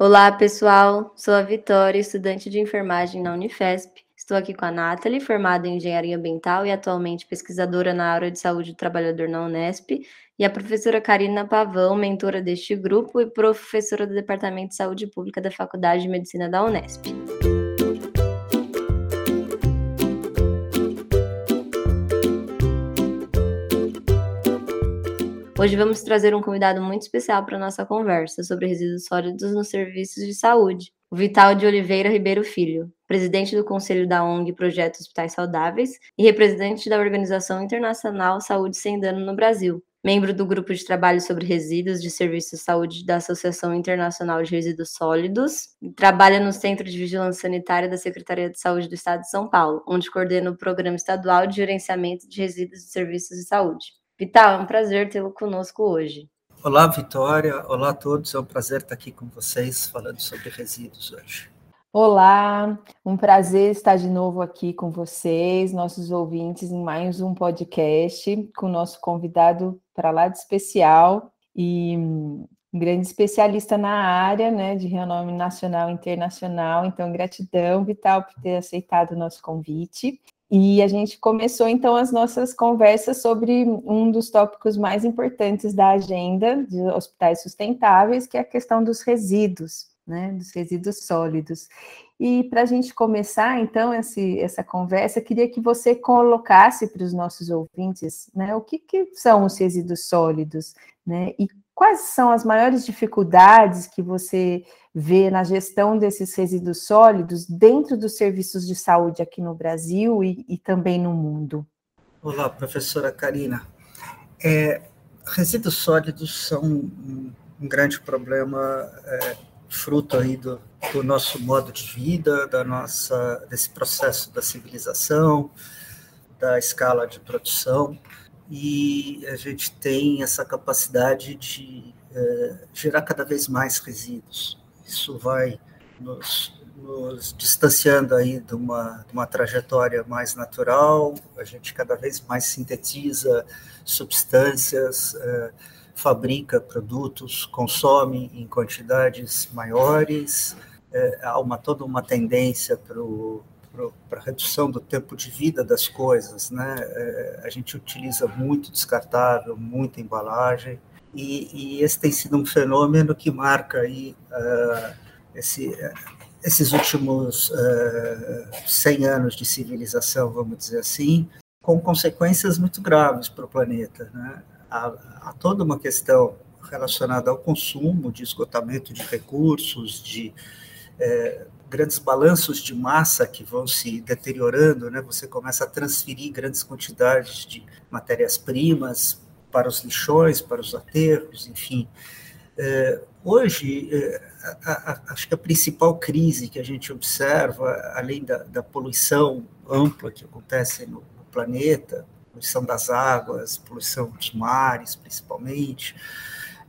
Olá, pessoal. Sou a Vitória, estudante de enfermagem na Unifesp. Estou aqui com a Nathalie, formada em engenharia ambiental e atualmente pesquisadora na área de saúde do trabalhador na Unesp, e a professora Karina Pavão, mentora deste grupo e professora do Departamento de Saúde Pública da Faculdade de Medicina da Unesp. Hoje vamos trazer um convidado muito especial para nossa conversa sobre resíduos sólidos nos serviços de saúde, o Vital de Oliveira Ribeiro Filho, presidente do Conselho da ONG Projeto Hospitais Saudáveis e representante da Organização Internacional Saúde Sem Dano no Brasil, membro do Grupo de Trabalho sobre Resíduos de Serviços de Saúde da Associação Internacional de Resíduos Sólidos, trabalha no Centro de Vigilância Sanitária da Secretaria de Saúde do Estado de São Paulo, onde coordena o Programa Estadual de Gerenciamento de Resíduos de Serviços de Saúde. Vital, é um prazer tê-lo conosco hoje. Olá, Vitória. Olá a todos. É um prazer estar aqui com vocês falando sobre resíduos hoje. Olá, um prazer estar de novo aqui com vocês, nossos ouvintes, em mais um podcast com o nosso convidado para lá de especial e um grande especialista na área, né, de renome nacional e internacional. Então, gratidão, Vital, por ter aceitado o nosso convite. E a gente começou então as nossas conversas sobre um dos tópicos mais importantes da agenda de hospitais sustentáveis, que é a questão dos resíduos, né, dos resíduos sólidos. E para a gente começar então esse, essa conversa, queria que você colocasse para os nossos ouvintes, né, o que, que são os resíduos sólidos, né, e quais são as maiores dificuldades que você vê na gestão desses resíduos sólidos dentro dos serviços de saúde aqui no Brasil e, e também no mundo? Olá, professora Karina. É, resíduos sólidos são um, um grande problema é, fruto aí do, do, nosso modo de vida, da nossa desse processo da civilização, da escala de produção e a gente tem essa capacidade de é, gerar cada vez mais resíduos. Isso vai nos, nos distanciando aí de uma, de uma trajetória mais natural, a gente cada vez mais sintetiza substâncias, é, fabrica produtos, consome em quantidades maiores, é, há uma, toda uma tendência para a redução do tempo de vida das coisas, né? É, a gente utiliza muito descartável, muita embalagem, e, e, esse tem sido um fenômeno que marca aí uh, esse, esses últimos uh, ah, 100 anos de civilização, vamos dizer assim, com consequências muito graves para o planeta. Né? Há, há, toda uma questão relacionada ao consumo, de esgotamento de recursos, de eh, grandes balanços de massa que vão se deteriorando, né? Você começa a transferir grandes quantidades de matérias-primas para os lixões, para os aterros, enfim. É, hoje, é, a, a, acho que a principal crise que a gente observa, além da, da poluição ampla que acontece no, no, planeta, poluição das águas, poluição dos mares, principalmente,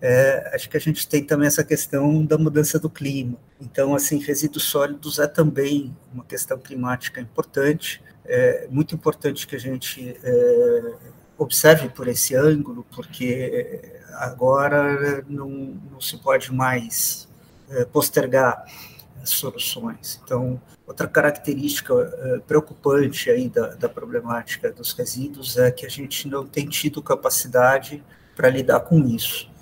é, acho que a gente tem também essa questão da mudança do clima. Então, assim, resíduos sólidos é também uma questão climática importante. É muito importante que a gente é, observe por esse ângulo, porque agora não, não se pode mais é, postergar soluções. Então, outra característica é, preocupante aí da, da problemática dos resíduos é que a gente não tem tido capacidade para lidar com isso.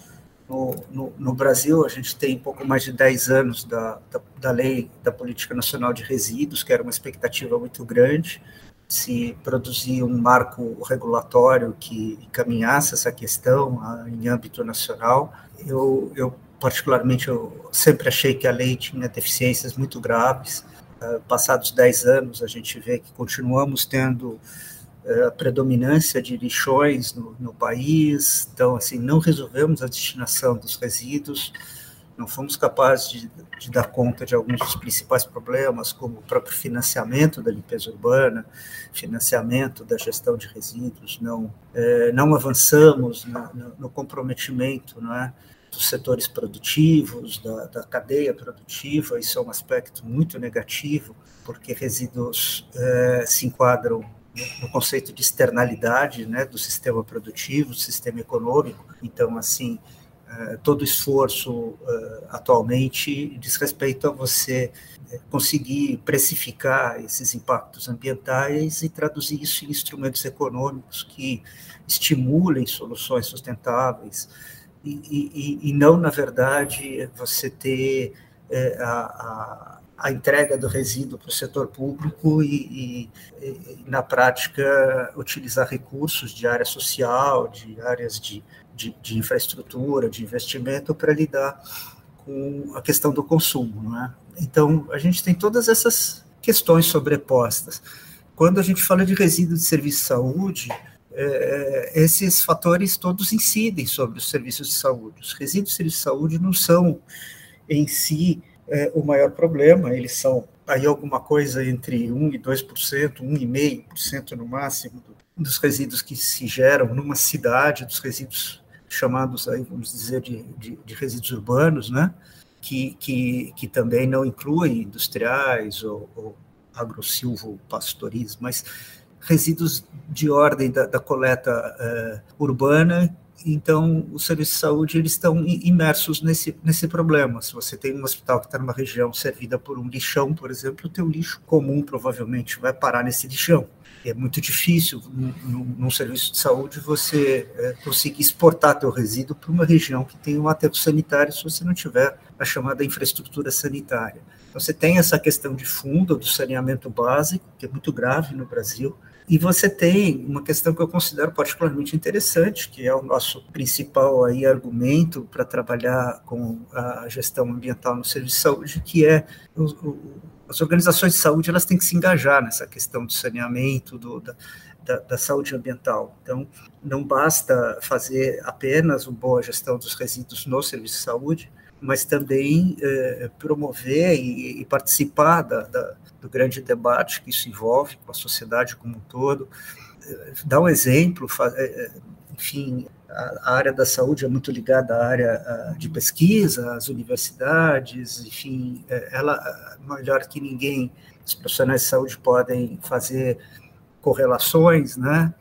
No, no, Brasil, a gente tem pouco mais de 10 anos da, da, da, Lei da Política Nacional de Resíduos, que era uma expectativa muito grande, se produzir um marco regulatório que encaminhasse essa questão ah, em âmbito nacional. Eu, eu, particularmente, eu sempre achei que a lei tinha deficiências muito graves. Uh, passados 10 anos, a gente vê que continuamos tendo a predominância de lixões no, no país, então, assim, não resolvemos a destinação dos resíduos, não fomos capazes de, de, dar conta de alguns dos principais problemas, como o próprio financiamento da limpeza urbana, financiamento da gestão de resíduos, não, é, não avançamos no, no comprometimento não é, dos setores produtivos, da, da, cadeia produtiva, isso é um aspecto muito negativo, porque resíduos é, se enquadram no conceito de externalidade né, do sistema produtivo, do sistema econômico, então, assim, Uh, todo esforço uh, atualmente diz respeito a você conseguir precificar esses impactos ambientais e traduzir isso em instrumentos econômicos que estimulem soluções sustentáveis. E, e, e não, na verdade, você ter a, a, a, entrega do resíduo para o setor público e, e, na prática, utilizar recursos de área social, de áreas de, de, de infraestrutura, de investimento para lidar com a questão do consumo. Não é? Então, a gente tem todas essas questões sobrepostas. Quando a gente fala de resíduo de serviço de saúde, é, esses fatores todos incidem sobre os serviços de saúde. Os resíduos de serviço de saúde não são, em si, é, o maior problema, eles são aí alguma coisa entre 1 e 2%, 1,5% no máximo, dos resíduos que se geram numa cidade, dos resíduos chamados aí, vamos dizer, de, de, de resíduos urbanos, né? Que, que, que também não incluem industriais ou, ou agrosilvo pastorismo, mas resíduos de ordem da, da coleta uh, urbana, então os serviços de saúde eles estão imersos nesse, nesse problema. Se você tem um hospital que está numa região servida por um lixão, por exemplo, o teu lixo comum provavelmente vai parar nesse lixão. É muito difícil, num, num serviço de saúde, você é, conseguir exportar teu resíduo para uma região que tem um aterro sanitário se você não tiver a chamada infraestrutura sanitária. Então, você tem essa questão de fundo, do saneamento básico, que é muito grave no Brasil, e você tem uma questão que eu considero particularmente interessante, que é o nosso principal aí argumento para trabalhar com a gestão ambiental no serviço de saúde, que é o, o, as organizações de saúde elas têm que se engajar nessa questão do saneamento, do, da, da, da, saúde ambiental. Então, não basta fazer apenas uma boa gestão dos resíduos no serviço de saúde, mas também é, promover e, e participar da, da, do grande debate que isso envolve com a sociedade como um todo. Dar um exemplo, é, enfim, a área da saúde é muito ligada à área de pesquisa, às universidades, enfim, ela, melhor que ninguém, os profissionais de saúde podem fazer correlações, né,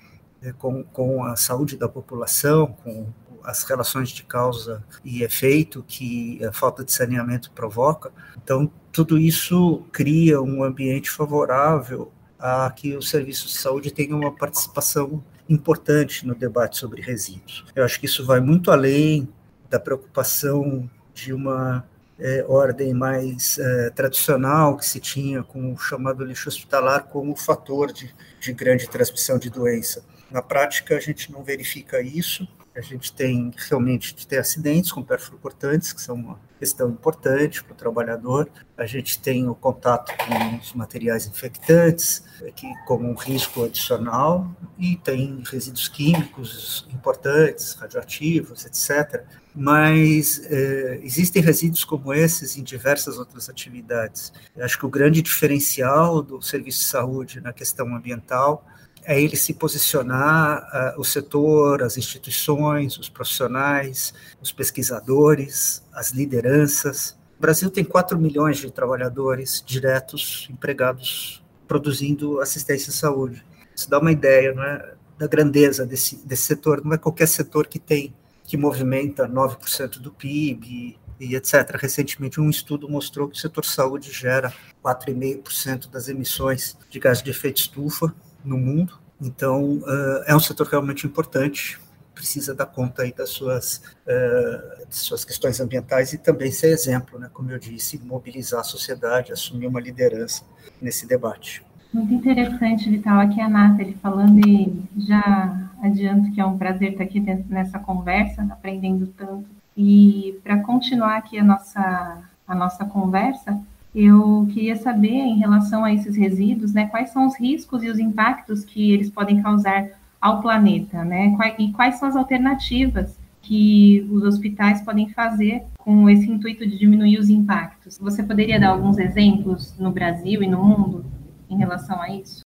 com, com a saúde da população, com as relações de causa e efeito que a falta de saneamento provoca. Então, tudo isso cria um ambiente favorável a que os serviços de saúde tenham uma participação importante no debate sobre resíduos. Eu acho que isso vai muito além da preocupação de uma é, ordem mais é, tradicional que se tinha com o chamado lixo hospitalar como fator de, de grande transmissão de doença. Na prática, a gente não verifica isso, a gente tem realmente de ter acidentes com perfluorcortantes, que são uma questão importante para o trabalhador. A gente tem o contato com os materiais infectantes, que como um risco adicional, e tem resíduos químicos importantes, radioativos, etc. Mas eh, existem resíduos como esses em diversas outras atividades. Eu acho que o grande diferencial do serviço de saúde na questão ambiental é ele se posicionar, uh, o setor, as instituições, os profissionais, os pesquisadores, as lideranças. O Brasil tem 4 milhões de trabalhadores diretos empregados produzindo assistência à saúde. Isso dá uma ideia não é, da grandeza desse, desse setor. Não é qualquer setor que tem, que movimenta 9% do PIB e etc. Recentemente, um estudo mostrou que o setor saúde gera 4,5% das emissões de gás de efeito estufa no mundo. Então, uh, é um setor realmente importante, precisa dar conta aí das suas, uh, das suas questões ambientais e também ser exemplo, né, como eu disse, mobilizar a sociedade, assumir uma liderança nesse debate. Muito interessante, Vital. Aqui é a Nathalie falando e já adianto que é um prazer estar aqui nessa conversa, aprendendo tanto. E para continuar aqui a nossa, a nossa conversa, eu queria saber, em relação a esses resíduos, né, quais são os riscos e os impactos que eles podem causar ao planeta, né? E quais são as alternativas que os hospitais podem fazer com esse intuito de diminuir os impactos? Você poderia dar alguns exemplos no Brasil e no mundo em relação a isso?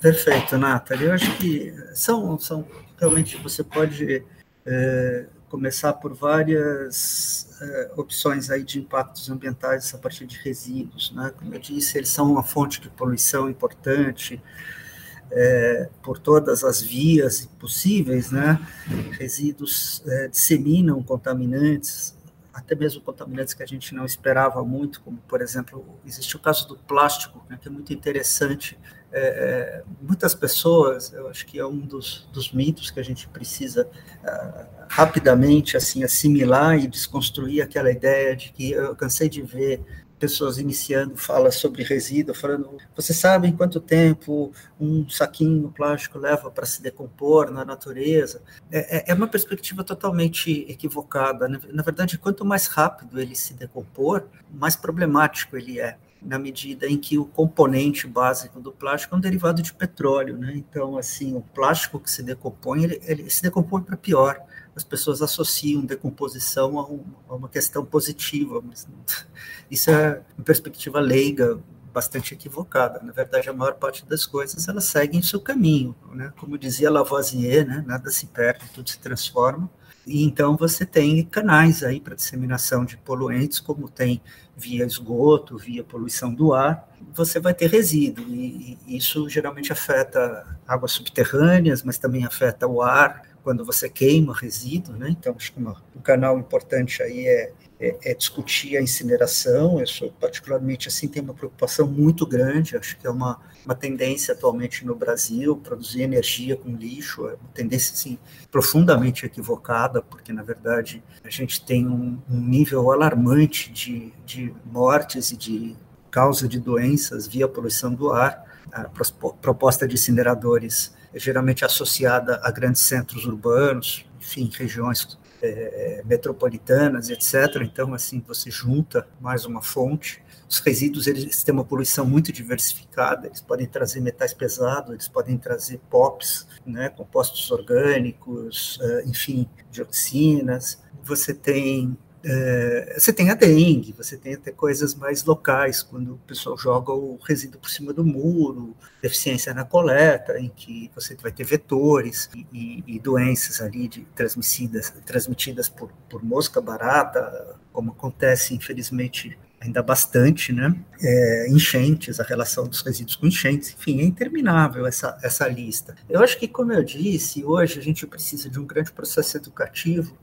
Perfeito, Nathalie. Eu acho que são, são realmente você pode é, começar por várias uh, opções aí de impactos ambientais a partir de resíduos, né? Como eu disse, eles são uma fonte de poluição importante. é, por todas as vias possíveis, né? Resíduos é, disseminam contaminantes, até mesmo contaminantes que a gente não esperava muito, como, por exemplo, existe o caso do plástico, né, que é muito interessante. É, é muitas pessoas, eu acho que é um dos, dos mitos que a gente precisa uh, rapidamente assim assimilar e desconstruir aquela ideia de que eu cansei de ver pessoas iniciando fala sobre resíduo, falando, você sabe em quanto tempo um saquinho plástico leva para se decompor na natureza? É, é, é uma perspectiva totalmente equivocada. Né? Na verdade, quanto mais rápido ele se decompor, mais problemático ele é na medida em que o componente básico do plástico é um derivado de petróleo, né? Então, assim, o plástico que se decompõe, ele, ele se decompõe para pior as pessoas associam decomposição a, um, a uma questão positiva, mas isso é uma perspectiva leiga, bastante equivocada. Na verdade, a maior parte das coisas elas seguem seu caminho, né? Como dizia Lavoisier, né? Nada se perde, tudo se transforma. E então você tem canais aí para disseminação de poluentes, como tem via esgoto, via poluição do ar. Você vai ter resíduo e, e isso geralmente afeta águas subterrâneas, mas também afeta o ar quando você queima resíduo, né? Então, acho que um canal importante aí é, é, é, discutir a incineração. Eu sou particularmente assim, tenho uma preocupação muito grande. Acho que é uma, uma tendência atualmente no Brasil produzir energia com lixo, é uma tendência assim profundamente equivocada, porque na verdade a gente tem um, um nível alarmante de, de mortes e de causa de doenças via poluição do ar. A proposta de incineradores é geralmente associada a grandes centros urbanos, enfim, regiões é, metropolitanas, etc. Então, assim, você junta mais uma fonte. Os resíduos eles têm uma poluição muito diversificada. Eles podem trazer metais pesados, eles podem trazer POPs, né, compostos orgânicos, uh, enfim, dioxinas. Você tem é, você tem a dengue, você tem até coisas mais locais, quando o pessoal joga o resíduo por cima do muro, deficiência na coleta, em que você vai ter vetores e, e doenças ali de transmitidas, transmitidas por, por mosca barata, como acontece, infelizmente, ainda bastante, né? É, enchentes, a relação dos resíduos com enchentes, enfim, é interminável essa, essa lista. Eu acho que, como eu disse, hoje a gente precisa de um grande processo educativo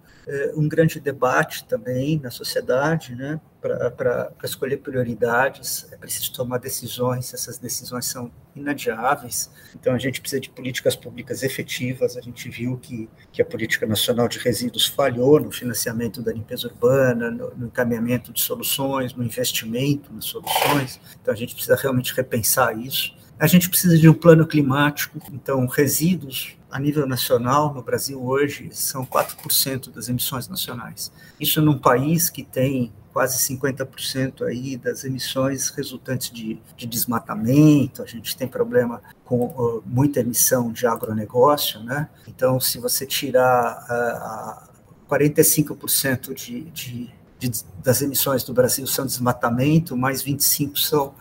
um grande debate também na sociedade, né, para escolher prioridades, é preciso tomar decisões, essas decisões são inadiáveis, então a gente precisa de políticas públicas efetivas, a gente viu que, que a Política Nacional de Resíduos falhou no financiamento da limpeza urbana, no, no encaminhamento de soluções, no investimento nas soluções, então a gente precisa realmente repensar isso. A gente precisa de um plano climático, então resíduos a nível nacional, no Brasil hoje, são 4% das emissões nacionais. Isso num país que tem quase 50% aí das emissões resultantes de, de, desmatamento, a gente tem problema com uh, muita emissão de agronegócio, né? Então, se você tirar uh, 45% de, de, das emissões do Brasil são desmatamento, mais 25% são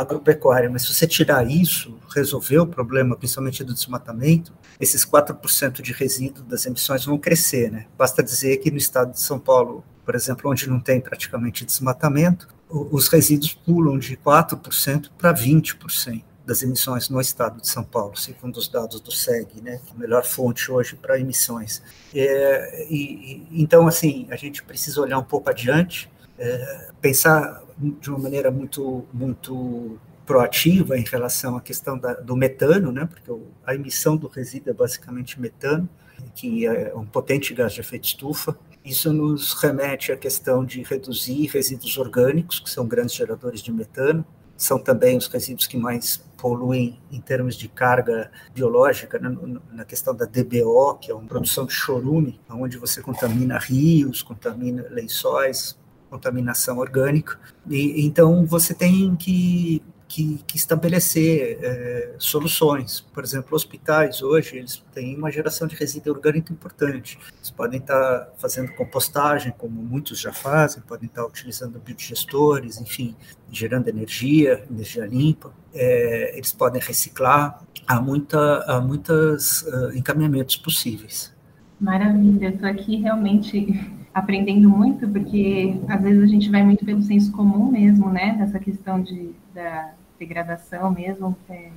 agropecuária, mas se você tirar isso, resolver o problema, principalmente do desmatamento, esses 4% de resíduo das emissões vão crescer, né? Basta dizer que no estado de São Paulo, por exemplo, onde não tem praticamente desmatamento, os resíduos pulam de 4% para 20% das emissões no estado de São Paulo, segundo os dados do SEG, né, a melhor fonte hoje para emissões. É, e, então, assim, a gente precisa olhar um pouco adiante, é, pensar de uma maneira muito, muito proativa em relação à questão da, do metano, né, porque a emissão do resíduo é basicamente metano, que é um potente gás de efeito estufa. Isso nos remete à questão de reduzir resíduos orgânicos, que são grandes geradores de metano, são também os resíduos que mais poluem em termos de carga biológica, né, na questão da DBO, que é uma produção de chorume, onde você contamina rios, contamina lençóis, contaminação orgânica. E, então, você tem que que, que estabelecer é, soluções. Por exemplo, hospitais hoje eles têm uma geração de resíduo orgânico importante. Eles podem estar fazendo compostagem, como muitos já fazem, podem estar utilizando biodigestores, enfim, gerando energia, energia limpa. É, eles podem reciclar. Há, muita, há muitos uh, encaminhamentos possíveis. Maravilha, estou aqui realmente aprendendo muito, porque às vezes a gente vai muito pelo senso comum mesmo, né? Nessa questão de, da, degradação mesmo, é,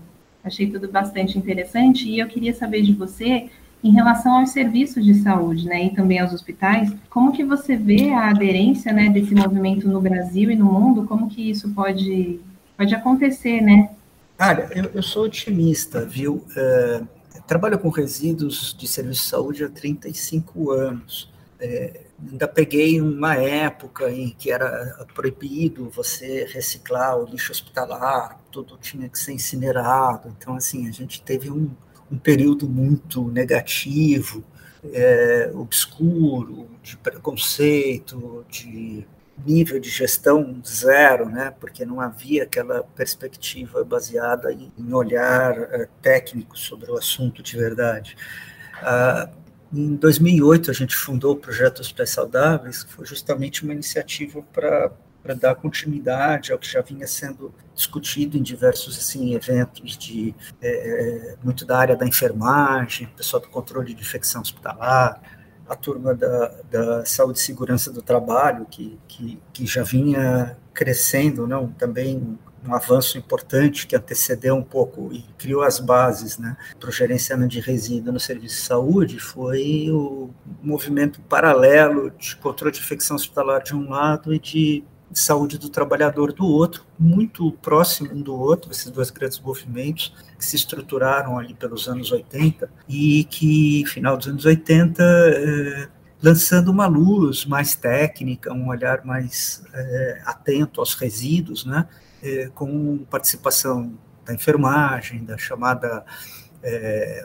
Achei tudo bastante interessante e eu queria saber de você em relação aos serviços de saúde, né, e também aos hospitais, como que você vê a aderência, né, desse movimento no Brasil e no mundo? Como que isso pode pode acontecer, né? Olha, eu, eu sou otimista, viu? Uh, trabalho com resíduos de serviço de saúde há 35 anos. É, ainda peguei uma época em que era proibido você reciclar o lixo hospitalar, tudo tinha que ser incinerado. Então, assim, a gente teve um, um período muito negativo, é, obscuro, de preconceito, de nível de gestão zero, né, porque não havia aquela perspectiva baseada em, olhar uh, técnico sobre o assunto de verdade. Uh, em 2008, a gente fundou o projeto Hospitais Saudáveis, que foi justamente uma iniciativa para para dar continuidade ao que já vinha sendo discutido em diversos assim eventos de é, muito da área da enfermagem, pessoal do controle de infecção hospitalar, a turma da, da saúde e segurança do trabalho, que, que, que já vinha crescendo, não, também um avanço importante que antecedeu um pouco e criou as bases né, para o gerenciamento de resíduos no serviço de saúde foi o movimento paralelo de controle de infecção hospitalar de um lado e de de saúde do trabalhador do outro, muito próximo um do outro, esses dois grandes movimentos que se estruturaram ali pelos anos 80 e que, final dos anos 80, eh, lançando uma luz mais técnica, um olhar mais eh, atento aos resíduos, né, eh, com participação da enfermagem, da chamada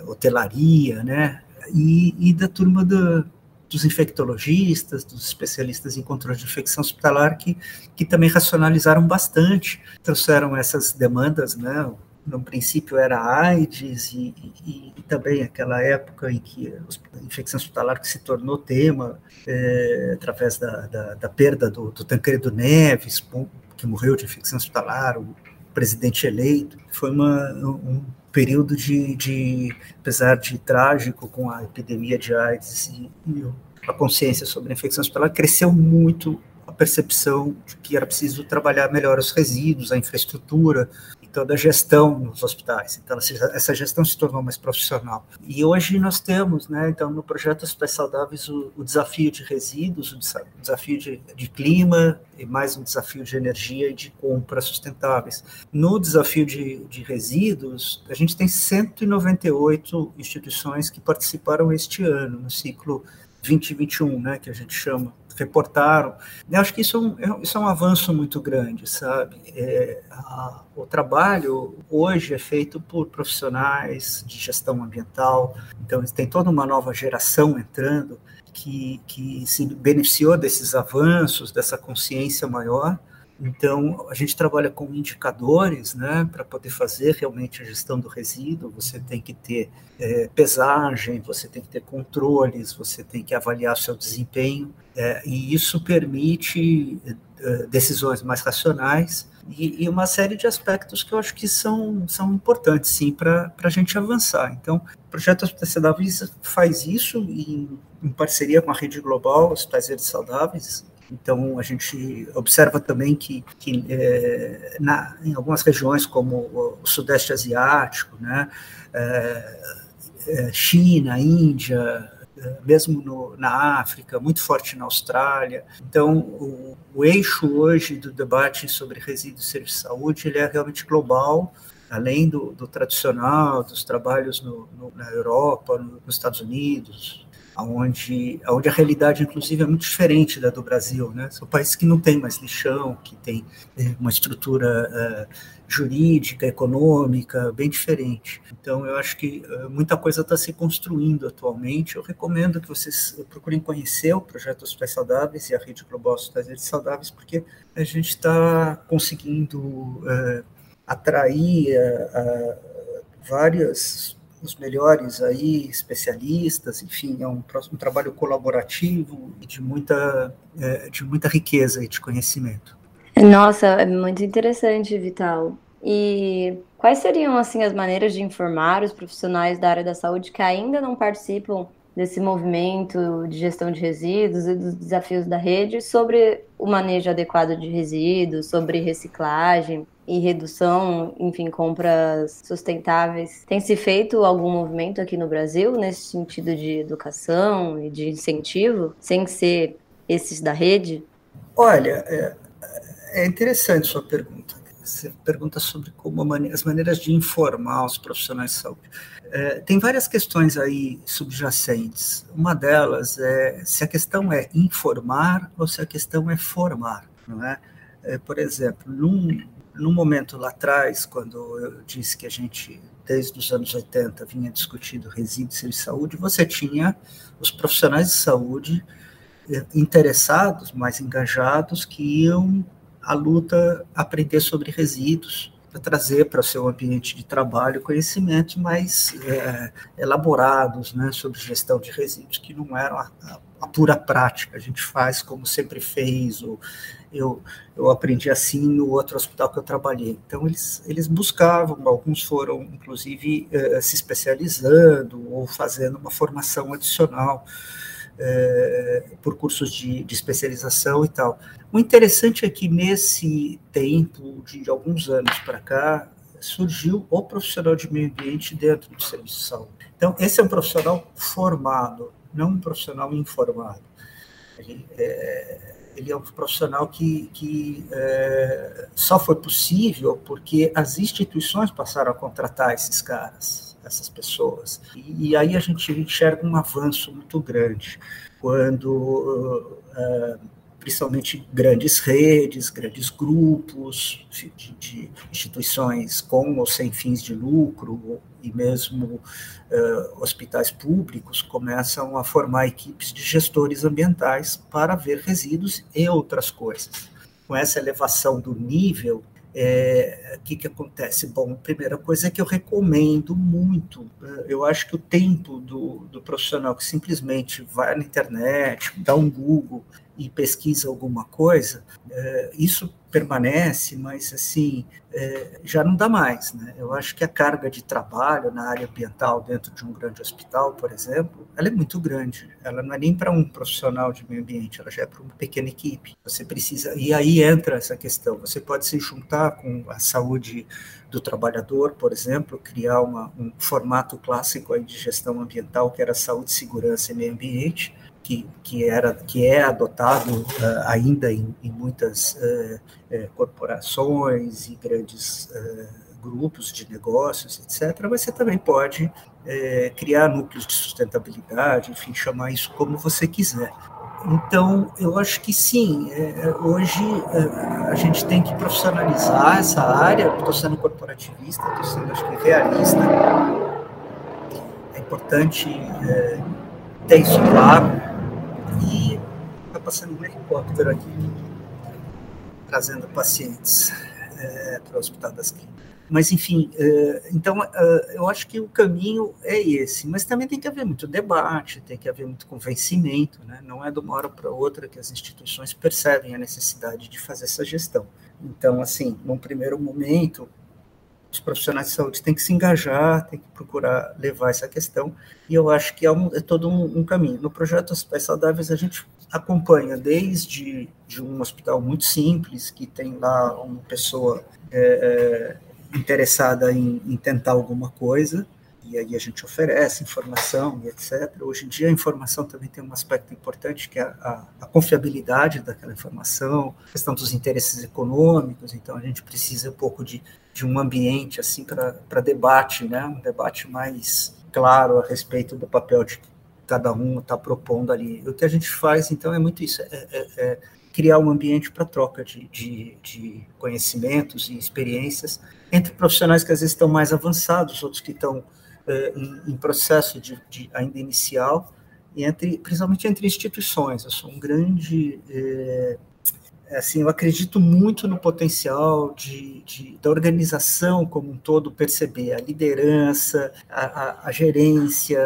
hotelaria, né, e, e da turma da, dos infectologistas, dos especialistas em controle de infecção hospitalar, que, que também racionalizaram bastante, trouxeram essas demandas, né? No princípio era AIDS e, e, e também aquela época em que a infecção hospitalar que se tornou tema é, através da, da, da, perda do, do Tancredo Neves, que morreu de infecção hospitalar, o presidente eleito. Foi uma, um período de, de, apesar de trágico com a epidemia de AIDS e, e a consciência sobre a infecção hospitalar, cresceu muito a percepção de que era preciso trabalhar melhor os resíduos, a infraestrutura, toda a gestão nos hospitais. Então, essa gestão se tornou mais profissional. E hoje nós temos, né, então, no projeto Hospitais Saudáveis, o, o desafio de resíduos, o desafio de, de, clima e mais um desafio de energia e de compras sustentáveis. No desafio de, de resíduos, a gente tem 198 instituições que participaram este ano, no ciclo 2021, né, que a gente chama reportaram. Eu acho que isso é um, é isso é um avanço muito grande, sabe? É, a, o trabalho hoje é feito por profissionais de gestão ambiental, então tem toda uma nova geração entrando que, que se beneficiou desses avanços, dessa consciência maior, então, a gente trabalha com indicadores, né, para poder fazer realmente a gestão do resíduo. Você tem que ter é, pesagem, você tem que ter controles, você tem que avaliar seu desempenho, é, e isso permite é, decisões mais racionais e, e, uma série de aspectos que eu acho que são, são importantes, sim, para a gente avançar. Então, o projeto Hospitais Saudáveis faz isso em, em parceria com a Rede Global Hospitais Verdes Saudáveis, então, a gente observa também que, que é, na, em algumas regiões, como o, Sudeste Asiático, né, é, é, China, Índia, é, mesmo no, na África, muito forte na Austrália. Então, o, o eixo hoje do debate sobre resíduos e serviços de saúde ele é realmente global, além do, do tradicional, dos trabalhos no, no, na Europa, no, nos Estados Unidos, onde, onde a realidade, inclusive, é muito diferente da do Brasil. Né? São países que não têm mais lixão, que têm é, uma estrutura uh, jurídica, econômica, bem diferente. Então, eu acho que uh, muita coisa está se construindo atualmente. Eu recomendo que vocês procurem conhecer o projeto Hospitais Saudáveis e a Rede Global Hospitais Saudáveis, porque a gente está conseguindo atrair várias os melhores aí, especialistas, enfim, é um, um trabalho colaborativo e de muita, é, de muita riqueza e de conhecimento. Nossa, é muito interessante, Vital. E quais seriam assim as maneiras de informar os profissionais da área da saúde que ainda não participam desse movimento de gestão de resíduos e dos desafios da rede sobre o manejo adequado de resíduos, sobre reciclagem e redução, enfim, compras sustentáveis. Tem se feito algum movimento aqui no Brasil nesse sentido de educação e de incentivo, sem ser esses da rede? Olha, é, é interessante sua pergunta. Você pergunta sobre como as maneiras de informar os profissionais de saúde. É, tem várias questões aí subjacentes. Uma delas é se a questão é informar ou se a questão é formar, não é? é por exemplo, num, num momento lá atrás, quando eu disse que a gente, desde os anos 80, vinha discutindo resíduos e saúde, você tinha os profissionais de saúde é, interessados, mais engajados, que iam à luta aprender sobre resíduos, para trazer para o seu ambiente de trabalho conhecimentos mais é, elaborados né, sobre gestão de resíduos, que não eram a, a, a, pura prática, a gente faz como sempre fez, ou eu, eu aprendi assim no outro hospital que eu trabalhei. Então, eles, eles buscavam, alguns foram, inclusive, é, se especializando ou fazendo uma formação adicional é, por cursos de, de, especialização e tal. O interessante é que nesse tempo, de alguns anos para cá, surgiu o profissional de meio ambiente dentro do serviço de saúde. Então, esse é um profissional formado, não um profissional informado. Ele é, ele é um profissional que, que é, só foi possível porque as instituições passaram a contratar esses caras essas pessoas. E, e, aí a gente enxerga um avanço muito grande, quando, uh, principalmente, grandes redes, grandes grupos de, de, instituições com ou sem fins de lucro, e mesmo uh, hospitais públicos começam a formar equipes de gestores ambientais para ver resíduos e outras coisas. Com essa elevação do nível é, o que, que acontece? Bom, primeira coisa é que eu recomendo muito. Né? Eu acho que o tempo do, do profissional que simplesmente vai na internet, dá um Google e pesquisa alguma coisa, é, isso permanece, mas assim, é, já não dá mais. Né? Eu acho que a carga de trabalho na área ambiental dentro de um grande hospital, por exemplo, ela é muito grande. Ela não é nem para um profissional de meio ambiente, ela já é para uma pequena equipe. Você precisa, e aí entra essa questão, você pode se juntar com a saúde do trabalhador, por exemplo, criar uma, um formato clássico de gestão ambiental, que era saúde, segurança e meio ambiente, que, que, era, que é adotado uh, ainda em, em muitas uh, uh, corporações e grandes grupos de negócios, etc., você também pode criar núcleos de sustentabilidade, enfim, chamar isso como você quiser. Então, eu acho que sim, é, hoje é, a gente tem que profissionalizar essa área. Estou sendo corporativista, estou sendo, acho que, realista. É importante é, ter isso claro passando um helicóptero aqui, trazendo pacientes é, para o Hospital das Clínicas. Mas, enfim, é, então é, eu acho que o caminho é esse, mas também tem que haver muito debate, tem que haver muito convencimento, né? não é de uma hora para outra que as instituições percebem a necessidade de fazer essa gestão. Então, assim, num primeiro momento, os profissionais de saúde têm que se engajar, têm que procurar levar essa questão, e eu acho que é, um, é todo um, um, caminho. No projeto Hospitais Saudáveis, a gente acompanha desde de um hospital muito simples, que tem lá uma pessoa é, é, interessada em, em tentar alguma coisa, e aí a gente oferece informação e etc. Hoje em dia a informação também tem um aspecto importante que é a, a, confiabilidade daquela informação, a questão dos interesses econômicos, então a gente precisa um pouco de, de um ambiente assim para debate, né? um debate mais claro a respeito do papel de cada um está propondo ali. O que a gente faz então é muito isso, é, é, é criar um ambiente para troca de, de, de conhecimentos e experiências entre profissionais que às vezes estão mais avançados, outros que estão é, em, em, processo de, de, ainda inicial, e entre, principalmente entre instituições. Eu sou um grande. É, assim, eu acredito muito no potencial de, da organização como um todo perceber a liderança, a, a, a gerência,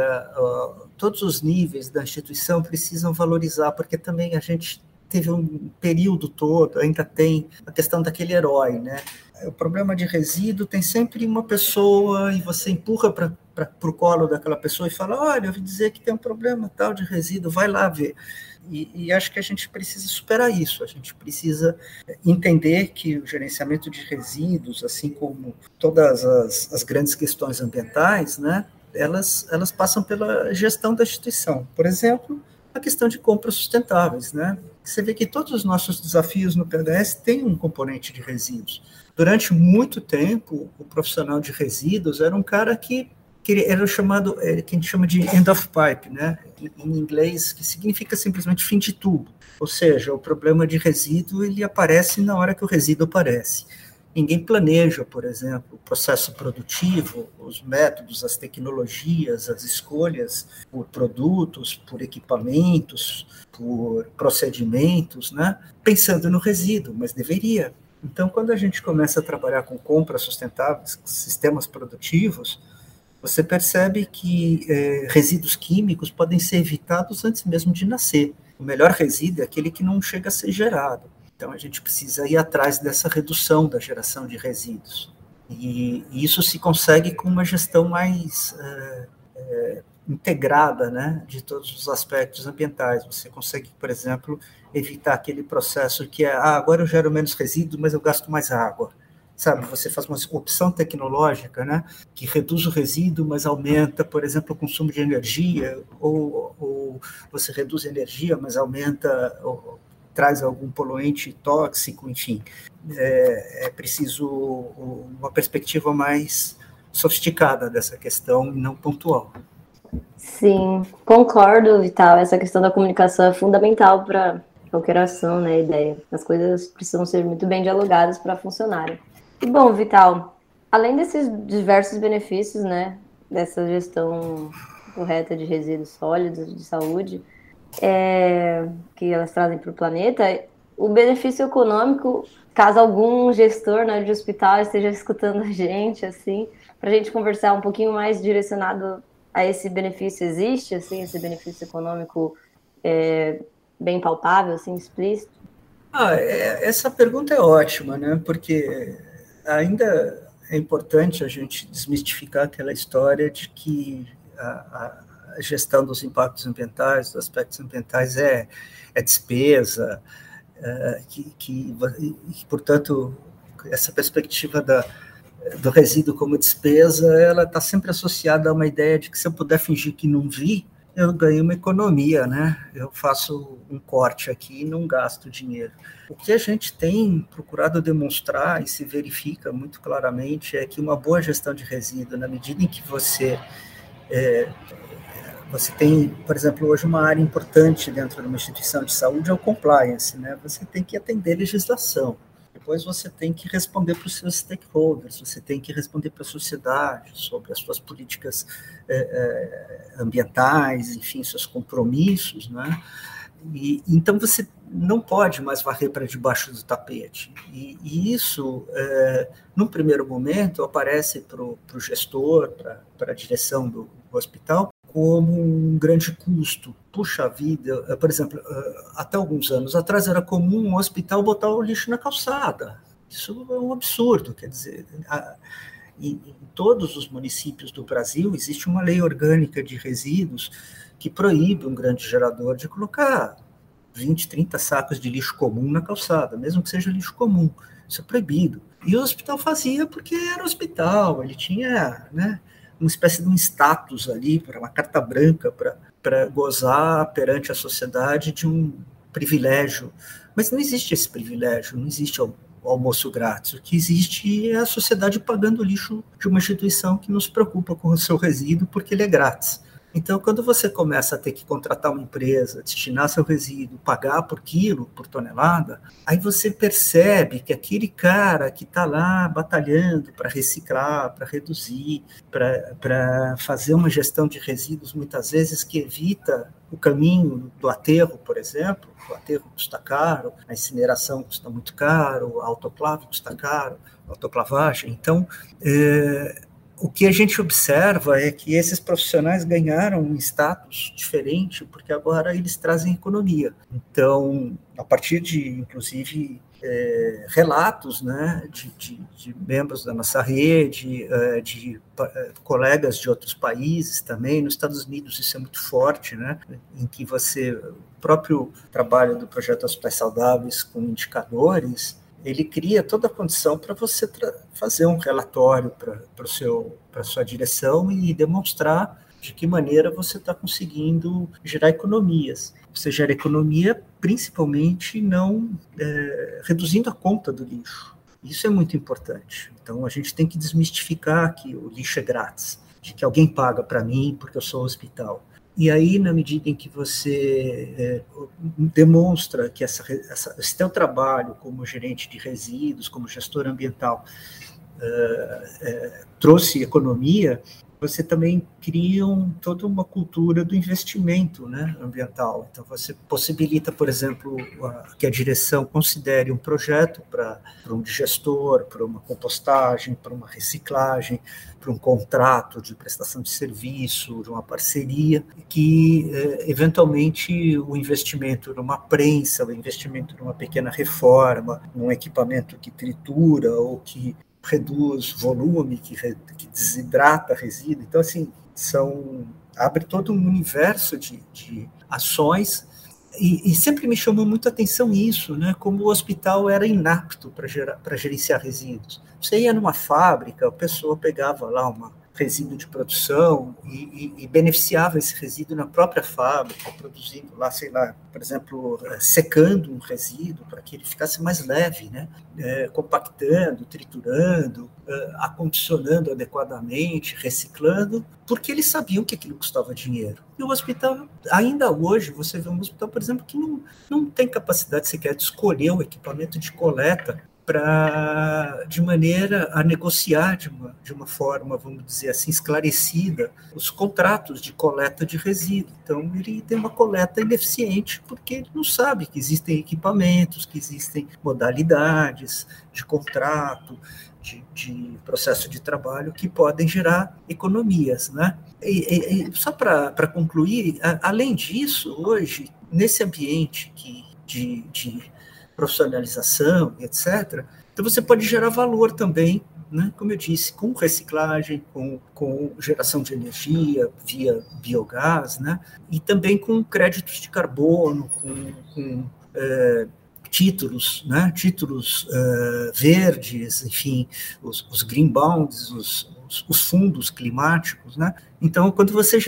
todos os níveis da instituição precisam valorizar, porque também a gente teve um período todo, ainda tem a questão daquele herói, né? O problema de resíduo tem sempre uma pessoa e você empurra para o colo daquela pessoa e fala: olha, eu ouvi dizer que tem um problema tal de resíduo, vai lá ver. E, e, acho que a gente precisa superar isso, a gente precisa entender que o gerenciamento de resíduos, assim como todas as, as grandes questões ambientais, né, elas, elas passam pela gestão da instituição. Por exemplo, a questão de compras sustentáveis. Né? Você vê que todos os nossos desafios no PDS têm um componente de resíduos. Durante muito tempo, o profissional de resíduos era um cara que que era chamado, é, que a gente chama de end of pipe, né, em inglês, que significa simplesmente fim de tubo. Ou seja, o problema de resíduo ele aparece na hora que o resíduo aparece. Ninguém planeja, por exemplo, o processo produtivo, os métodos, as tecnologias, as escolhas por produtos, por equipamentos, por procedimentos, né? pensando no resíduo, mas deveria. Então, quando a gente começa a trabalhar com compras sustentáveis, sistemas produtivos, você percebe que é, resíduos químicos podem ser evitados antes mesmo de nascer. O melhor resíduo é aquele que não chega a ser gerado. Então, a gente precisa ir atrás dessa redução da geração de resíduos. E, isso se consegue com uma gestão mais é, é, integrada né, de todos os aspectos ambientais. Você consegue, por exemplo, evitar aquele processo que é, ah, agora eu gero menos resíduos, mas eu gasto mais água sabe? Você faz uma opção tecnológica, né, que reduz o resíduo, mas aumenta, por exemplo, o consumo de energia, ou, ou você reduz a energia, mas aumenta, traz algum poluente tóxico, enfim. É, é preciso uma perspectiva mais sofisticada dessa questão e não pontual. Sim, concordo, Vital. Essa questão da comunicação é fundamental para qualquer ação, né, ideia. As coisas precisam ser muito bem dialogadas para funcionarem. E bom, Vital, além desses diversos benefícios, né, dessa gestão correta de resíduos sólidos, de saúde, é, que elas trazem para o planeta, o benefício econômico, caso algum gestor né, de hospital esteja escutando a gente, assim, para a gente conversar um pouquinho mais direcionado a esse benefício, existe, assim, esse benefício econômico é, bem palpável, assim, explícito? Ah, é, essa pergunta é ótima, né, porque ainda é importante a gente desmistificar aquela história de que a, gestão dos impactos ambientais, dos aspectos ambientais é, é despesa, é, que, que, que, portanto, essa perspectiva da, do resíduo como despesa, ela está sempre associada a uma ideia de que se eu puder fingir que não vi, eu ganho uma economia, né? Eu faço um corte aqui e não gasto dinheiro. O que a gente tem procurado demonstrar e se verifica muito claramente é que uma boa gestão de resíduo, na medida em que você é, você tem, por exemplo, hoje uma área importante dentro de uma instituição de saúde é o compliance, né? Você tem que atender legislação. Depois você tem que responder para os seus stakeholders, você tem que responder para a sociedade sobre as suas políticas é, é, ambientais, enfim, seus compromissos, né? E, então você não pode mais varrer para debaixo do tapete. E, e isso, é, num primeiro momento, aparece para o gestor, para a direção do, do hospital, como um grande custo. Puxa vida, eh, por exemplo, eh, até alguns anos atrás era comum um hospital botar o lixo na calçada. Isso é um absurdo, quer dizer, em, todos os municípios do Brasil existe uma lei orgânica de resíduos que proíbe um grande gerador de colocar 20, 30 sacos de lixo comum na calçada, mesmo que seja lixo comum. Isso é proibido. E o hospital fazia porque era hospital, ele tinha, né, uma espécie de um status ali, para uma carta branca para gozar perante a sociedade de um privilégio. Mas não existe esse privilégio, não existe o almoço grátis. O que existe é a sociedade pagando o lixo de uma instituição que nos preocupa com o seu resíduo porque ele é grátis. Então, quando você começa a ter que contratar uma empresa, destinar seu resíduo, pagar por quilo, por tonelada, aí você percebe que aquele cara que está lá batalhando para reciclar, para reduzir, para fazer uma gestão de resíduos, muitas vezes que evita o caminho do aterro, por exemplo, o aterro custa caro, a incineração custa muito caro, a autoclave custa caro, a autoclavagem. Então, é, o que a gente observa é que esses profissionais ganharam um status diferente, porque agora eles trazem economia. Então, a partir de, inclusive, é, relatos né, de, de, de, membros da nossa rede, é, de é, colegas de outros países também. Nos Estados Unidos isso é muito forte, né, em que você, o próprio trabalho do projeto Hospitais Saudáveis com indicadores, ele cria toda a condição para você fazer um relatório para a sua direção e demonstrar de que maneira você está conseguindo gerar economias. Você gera economia principalmente não é, reduzindo a conta do lixo. Isso é muito importante. Então a gente tem que desmistificar que o lixo é grátis, de que alguém paga para mim porque eu sou um hospital. E aí, na medida em que você é, demonstra que essa, essa, esse teu trabalho como gerente de resíduos, como gestor ambiental, é, é, trouxe economia, você também cria um, toda uma cultura do investimento né, ambiental. Então, você possibilita, por exemplo, a, que a direção considere um projeto para um gestor, para uma compostagem, para uma reciclagem, para um contrato de prestação de serviço, de uma parceria, que eh, eventualmente o investimento numa prensa, o investimento numa pequena reforma, num equipamento que tritura ou que reduz volume, que, que desidrata resíduo. Então, assim, são abre todo um universo de, de ações e, e, sempre me chamou muito a atenção isso, né? Como o hospital era inapto para gerenciar resíduos. Você ia numa fábrica, a pessoa pegava lá uma resíduo de produção e, e, e, beneficiava esse resíduo na própria fábrica, produzindo lá, sei lá, por exemplo, eh, secando um resíduo para que ele ficasse mais leve, né? É, compactando, triturando, é, acondicionando adequadamente, reciclando, porque eles sabiam que aquilo custava dinheiro. E o hospital, ainda hoje, você vê um hospital, por exemplo, que não, não tem capacidade sequer de escolher o equipamento de coleta para de maneira a negociar de uma, de uma forma, vamos dizer assim, esclarecida os contratos de coleta de resíduo. Então, ele tem uma coleta ineficiente porque ele não sabe que existem equipamentos, que existem modalidades de contrato, de, de processo de trabalho que podem gerar economias. Né? E, e, só para concluir, a, além disso, hoje, nesse ambiente que, de, de profissionalização, etc. Então você pode gerar valor também, né? como eu disse, com reciclagem, com, com geração de energia via biogás, né? e também com créditos de carbono, com, com é, títulos, né? títulos é, verdes, enfim, os, os green bonds, os, os fundos climáticos, né? Então, quando você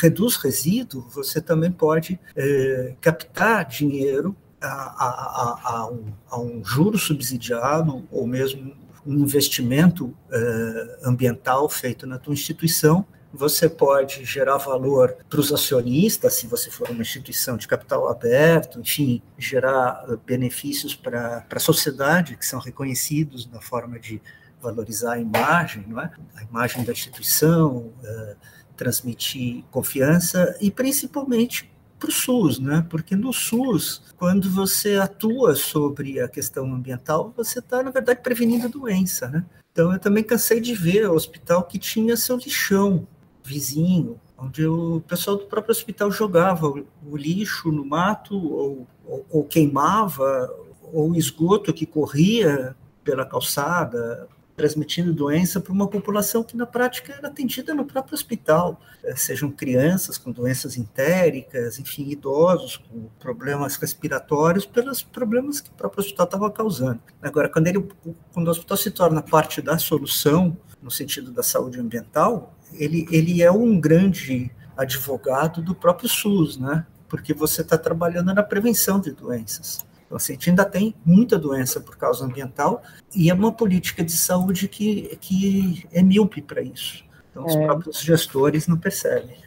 reduz resíduo, você também pode é, captar dinheiro a, a, a, um, a um juro subsidiado ou mesmo um investimento eh, ambiental feito na tua instituição, você pode gerar valor para os acionistas, se você for uma instituição de capital aberto, enfim, gerar benefícios para a sociedade, que são reconhecidos na forma de valorizar a imagem, não é? a imagem da instituição, eh, transmitir confiança e, principalmente, para o SUS, né? Porque no SUS, quando você atua sobre a questão ambiental, você está, na verdade, prevenindo a doença, né? Então, eu também cansei de ver o hospital que tinha seu lixão vizinho, onde o pessoal do próprio hospital jogava o, o lixo no mato ou, ou, ou queimava, ou esgoto que corria pela calçada, transmitindo doença para uma população que na prática era atendida no próprio hospital, eh, sejam crianças com doenças entéricas, enfim, idosos com problemas respiratórios, pelos problemas que o próprio hospital estava causando. Agora, quando, ele, quando o hospital se torna parte da solução, no sentido da saúde ambiental, ele, ele é um grande advogado do próprio SUS, né? porque você está trabalhando na prevenção de doenças. Então, assim, a gente ainda tem muita doença por causa ambiental e é uma política de saúde que, que é míope para isso. Então, os é. próprios gestores não percebem.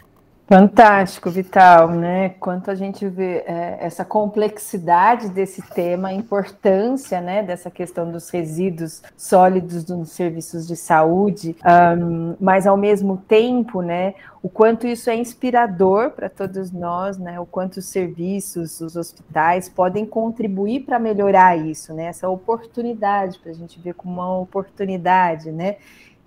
Fantástico, Vital, né? Quanto a gente vê é, essa complexidade desse tema, a importância, né, dessa questão dos resíduos sólidos nos serviços de saúde, um, mas ao mesmo tempo, né, o quanto isso é inspirador para todos nós, né? O quanto os serviços, os hospitais podem contribuir para melhorar isso, né? Essa oportunidade para a gente ver como uma oportunidade, né?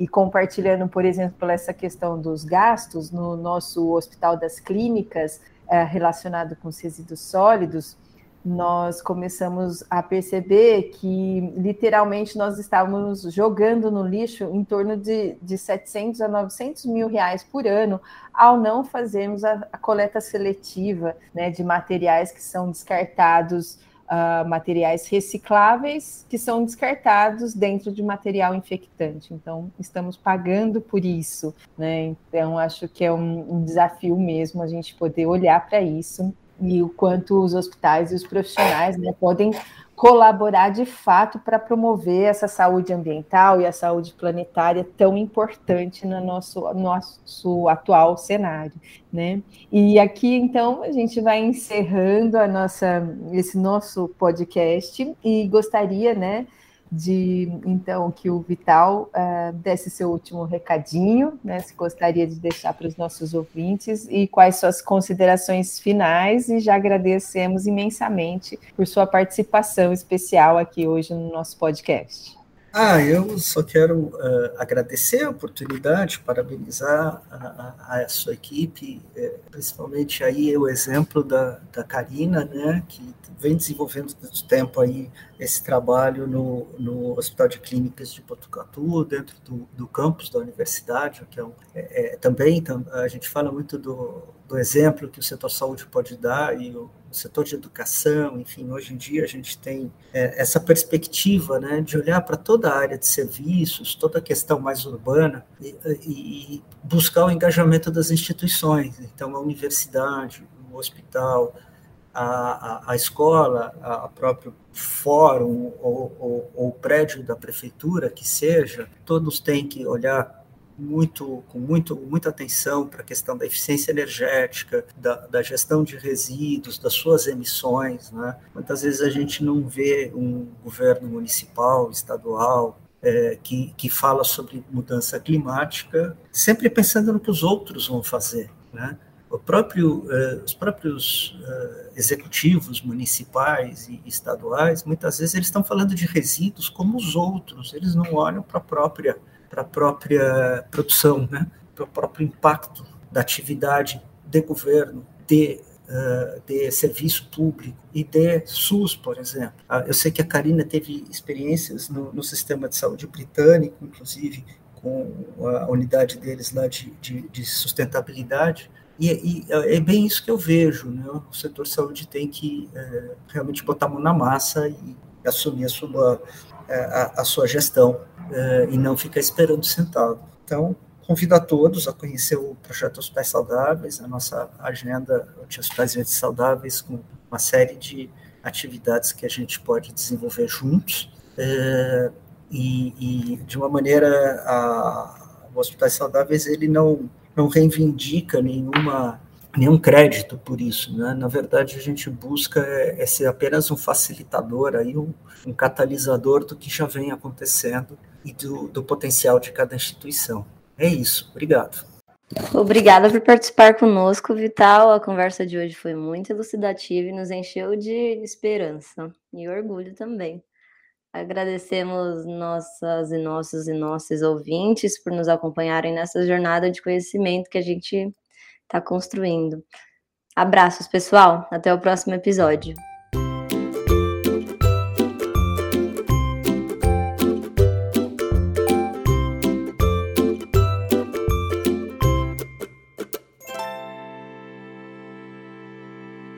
E compartilhando, por exemplo, essa questão dos gastos no nosso Hospital das Clínicas, é, relacionado com os resíduos sólidos, nós começamos a perceber que literalmente nós estávamos jogando no lixo em torno de, de 700 a 900 mil reais por ano ao não fazermos a, a coleta seletiva né, de materiais que são descartados, uh, materiais recicláveis que são descartados dentro de material infectante. Então, estamos pagando por isso. Né? Então, acho que é um, um desafio mesmo a gente poder olhar para isso e o quanto os hospitais e os profissionais né, podem colaborar de fato para promover essa saúde ambiental e a saúde planetária tão importante no nosso, nosso atual cenário, né? E aqui então a gente vai encerrando a nossa esse nosso podcast e gostaria, né, de então que o Vital uh, desse seu último recadinho, né, se gostaria de deixar para os nossos ouvintes e quais suas considerações finais e já agradecemos imensamente por sua participação especial aqui hoje no nosso podcast. Ah, eu só quero uh, agradecer a oportunidade, parabenizar a, a, a sua equipe, eh, principalmente aí o exemplo da, da Karina, né, que vem desenvolvendo muito tempo aí esse trabalho no, no Hospital de Clínicas de Botucatu, dentro do, do campus da universidade, que é, um, é, é também a gente fala muito do, do exemplo que o setor saúde pode dar e o no setor de educação, enfim, hoje em dia a gente tem é, essa perspectiva né, de olhar para toda a área de serviços, toda a questão mais urbana e, e buscar o engajamento das instituições. Então, a universidade, o hospital, a, a, a escola, a, a próprio fórum ou, ou, ou prédio da prefeitura, que seja, todos têm que olhar muito, com muito, muita atenção para a questão da eficiência energética, da, da, gestão de resíduos, das suas emissões. Né? Muitas vezes a gente não vê um governo municipal, estadual, é, que, que fala sobre mudança climática, sempre pensando no que os outros vão fazer. Né? Próprio, eh, os próprios eh, executivos municipais e estaduais, muitas vezes eles estão falando de resíduos como os outros, eles não olham para a própria para a própria produção, né? para o próprio impacto da atividade de governo, de, uh, de serviço público e de SUS, por exemplo. Uh, eu sei que a Karina teve experiências no, no, sistema de saúde britânico, inclusive com a unidade deles lá de, de, de sustentabilidade, e, e, é bem isso que eu vejo, né? O setor saúde tem que é, realmente botar a mão na massa e assumir a sua, a, a sua gestão uh, e não ficar esperando sentado. Então, convido a todos a conhecer o projeto Hospitais Saudáveis, a nossa agenda de Hospitais Verdes Saudáveis, com uma série de atividades que a gente pode desenvolver juntos. Uh, e, e, de uma maneira, a, o Hospitais Saudáveis ele não, não reivindica nenhuma nenhum crédito por isso, né? Na verdade, a gente busca é, é ser apenas um facilitador, aí um, um catalisador do que já vem acontecendo e do, do potencial de cada instituição. É isso. Obrigado. Obrigada por participar conosco, Vital. A conversa de hoje foi muito elucidativa e nos encheu de esperança e orgulho também. Agradecemos nossas e nossos e nossos ouvintes por nos acompanharem nessa jornada de conhecimento que a gente está construindo. Abraços, pessoal. Até o próximo episódio.